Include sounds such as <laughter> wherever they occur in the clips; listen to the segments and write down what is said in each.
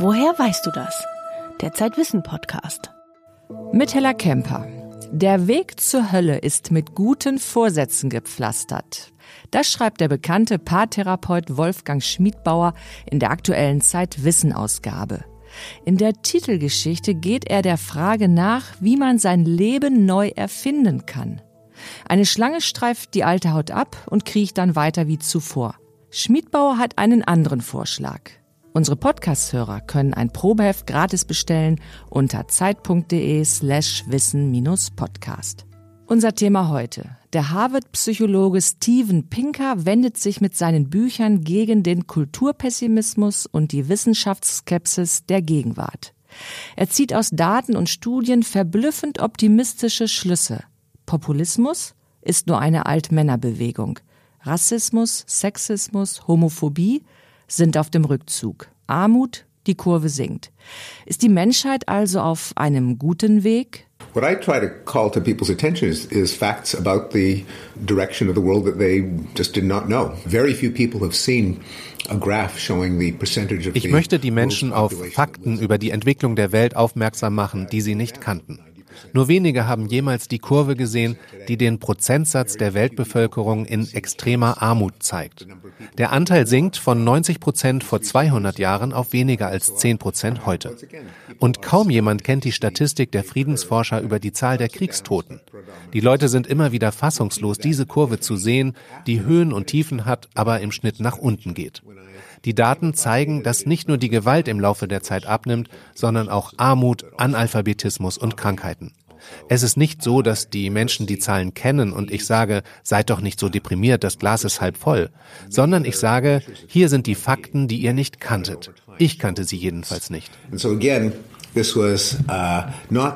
Woher weißt du das? Der Zeitwissen Podcast. Mit Hella Kemper. Der Weg zur Hölle ist mit guten Vorsätzen gepflastert. Das schreibt der bekannte Paartherapeut Wolfgang Schmiedbauer in der aktuellen Zeitwissen-Ausgabe. In der Titelgeschichte geht er der Frage nach, wie man sein Leben neu erfinden kann. Eine Schlange streift die alte Haut ab und kriecht dann weiter wie zuvor. Schmiedbauer hat einen anderen Vorschlag. Unsere Podcast-Hörer können ein Probeheft gratis bestellen unter zeit.de slash wissen-podcast. Unser Thema heute. Der Harvard-Psychologe Steven Pinker wendet sich mit seinen Büchern gegen den Kulturpessimismus und die Wissenschaftsskepsis der Gegenwart. Er zieht aus Daten und Studien verblüffend optimistische Schlüsse. Populismus ist nur eine Altmännerbewegung. Rassismus, Sexismus, Homophobie sind auf dem Rückzug. Armut, die Kurve sinkt. Ist die Menschheit also auf einem guten Weg? What I try to call to people's attention is, is, facts about the direction of the world that they just did not know. Very few people have seen a graph showing the percentage of Ich möchte die Menschen auf Fakten über die Entwicklung der Welt aufmerksam machen, die sie nicht kannten. Nur wenige haben jemals die Kurve gesehen, die den Prozentsatz der Weltbevölkerung in extremer Armut zeigt. Der Anteil sinkt von 90 Prozent vor 200 Jahren auf weniger als 10 Prozent heute. Und kaum jemand kennt die Statistik der Friedensforscher über die Zahl der Kriegstoten. Die Leute sind immer wieder fassungslos, diese Kurve zu sehen, die Höhen und Tiefen hat, aber im Schnitt nach unten geht. Die Daten zeigen, dass nicht nur die Gewalt im Laufe der Zeit abnimmt, sondern auch Armut, Analphabetismus und Krankheiten. Es ist nicht so, dass die Menschen die Zahlen kennen und ich sage, seid doch nicht so deprimiert, das Glas ist halb voll, sondern ich sage, hier sind die Fakten, die ihr nicht kanntet. Ich kannte sie jedenfalls nicht. And so again, this was uh, not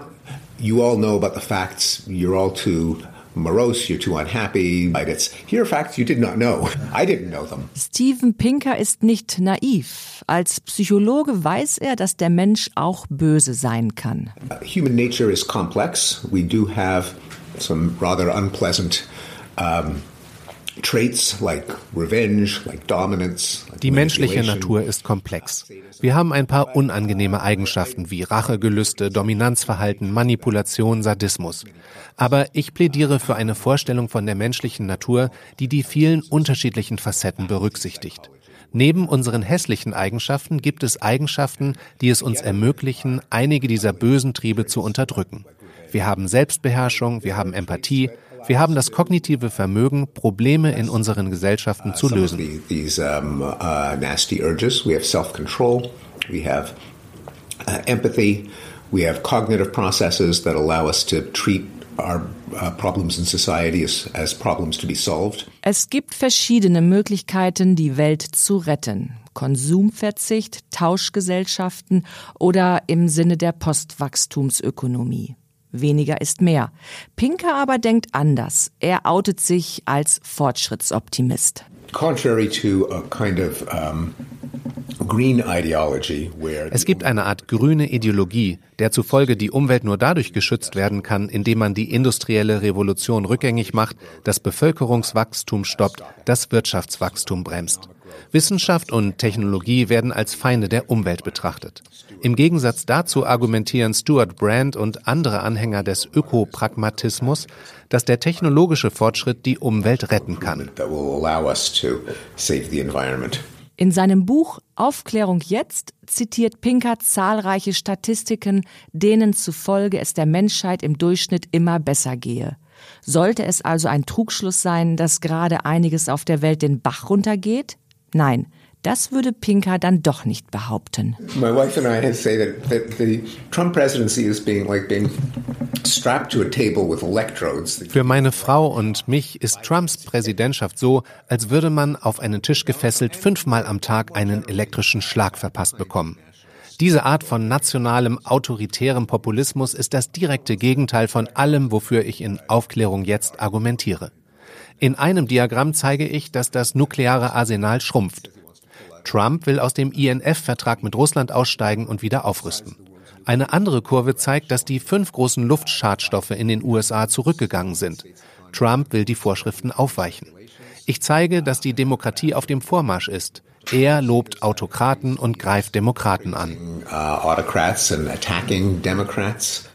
you all know about the facts, you're all too morose, you're too unhappy. It's here are facts you did not know. <laughs> I didn't know them. Steven Pinker ist nicht naiv. Als Psychologe weiß er, dass der Mensch auch böse sein kann. Human nature is complex. We do have some rather unpleasant um, Die menschliche Natur ist komplex. Wir haben ein paar unangenehme Eigenschaften wie Rachegelüste, Dominanzverhalten, Manipulation, Sadismus. Aber ich plädiere für eine Vorstellung von der menschlichen Natur, die die vielen unterschiedlichen Facetten berücksichtigt. Neben unseren hässlichen Eigenschaften gibt es Eigenschaften, die es uns ermöglichen, einige dieser bösen Triebe zu unterdrücken. Wir haben Selbstbeherrschung, wir haben Empathie, wir haben das kognitive Vermögen, Probleme in unseren Gesellschaften zu lösen. These um, uh, nasty urges. We have self-control. We have uh, empathy. We have cognitive processes that allow us to treat our uh, problems in society as, as problems to be solved. Es gibt verschiedene Möglichkeiten, die Welt zu retten. Konsumverzicht, Tauschgesellschaften oder im Sinne der Postwachstumsökonomie. Weniger ist mehr. Pinker aber denkt anders. Er outet sich als Fortschrittsoptimist. Contrary to a kind of um, Es gibt eine Art grüne Ideologie, der zufolge die Umwelt nur dadurch geschützt werden kann, indem man die industrielle Revolution rückgängig macht, das Bevölkerungswachstum stoppt, das Wirtschaftswachstum bremst. Wissenschaft und Technologie werden als Feinde der Umwelt betrachtet. Im Gegensatz dazu argumentieren Stuart Brand und andere Anhänger des Ökopragmatismus, dass der technologische Fortschritt die Umwelt retten kann. In seinem Buch Aufklärung jetzt zitiert Pinker zahlreiche Statistiken, denen zufolge es der Menschheit im Durchschnitt immer besser gehe. Sollte es also ein Trugschluss sein, dass gerade einiges auf der Welt den Bach runtergeht? Nein, das würde Pinker dann doch nicht behaupten. My wife and I say that, that the Trump presidency is being like being strapped to a table with electrodes. Für meine Frau und mich ist Trumps Präsidentschaft so, als würde man auf einen Tisch gefesselt fünfmal am Tag einen elektrischen Schlag verpasst bekommen. Diese Art von nationalem, autoritärem Populismus ist das direkte Gegenteil von allem, wofür ich in Aufklärung jetzt argumentiere. In einem Diagramm zeige ich, dass das nukleare Arsenal schrumpft. Trump will aus dem INF-Vertrag mit Russland aussteigen und wieder aufrüsten. Eine andere Kurve zeigt, dass die fünf großen Luftschadstoffe in den USA zurückgegangen sind. Trump will die Vorschriften aufweichen. Ich zeige, dass die Demokratie auf dem Vormarsch ist. Er lobt Autokraten und greift Demokraten an.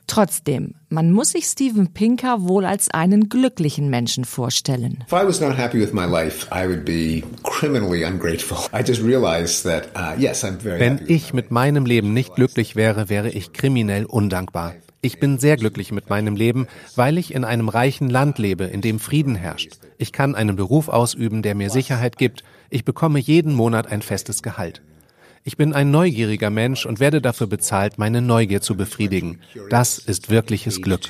Uh, Trotzdem, man muss sich Steven Pinker wohl als einen glücklichen Menschen vorstellen. Wenn ich mit meinem Leben nicht glücklich wäre, wäre ich kriminell undankbar. Ich bin sehr glücklich mit meinem Leben, weil ich in einem reichen Land lebe, in dem Frieden herrscht. Ich kann einen Beruf ausüben, der mir Sicherheit gibt. Ich bekomme jeden Monat ein festes Gehalt. Ich bin ein neugieriger Mensch und werde dafür bezahlt, meine Neugier zu befriedigen. Das ist wirkliches Glück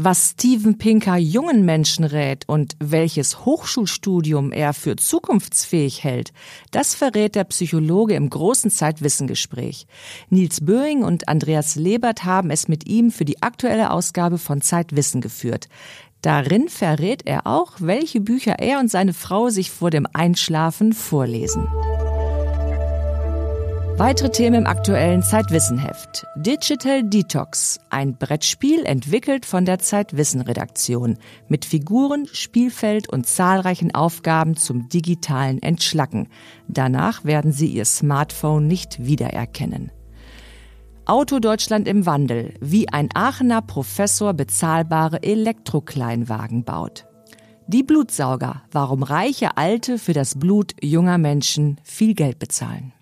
was Steven Pinker jungen Menschen rät und welches Hochschulstudium er für zukunftsfähig hält, das verrät der Psychologe im großen Zeitwissengespräch. Nils Böing und Andreas Lebert haben es mit ihm für die aktuelle Ausgabe von Zeitwissen geführt. Darin verrät er auch, welche Bücher er und seine Frau sich vor dem Einschlafen vorlesen. Weitere Themen im aktuellen Zeitwissenheft. Digital Detox, ein Brettspiel entwickelt von der Zeitwissen-Redaktion mit Figuren, Spielfeld und zahlreichen Aufgaben zum digitalen Entschlacken. Danach werden Sie Ihr Smartphone nicht wiedererkennen. Auto Deutschland im Wandel, wie ein Aachener Professor bezahlbare Elektrokleinwagen baut. Die Blutsauger, warum reiche Alte für das Blut junger Menschen viel Geld bezahlen.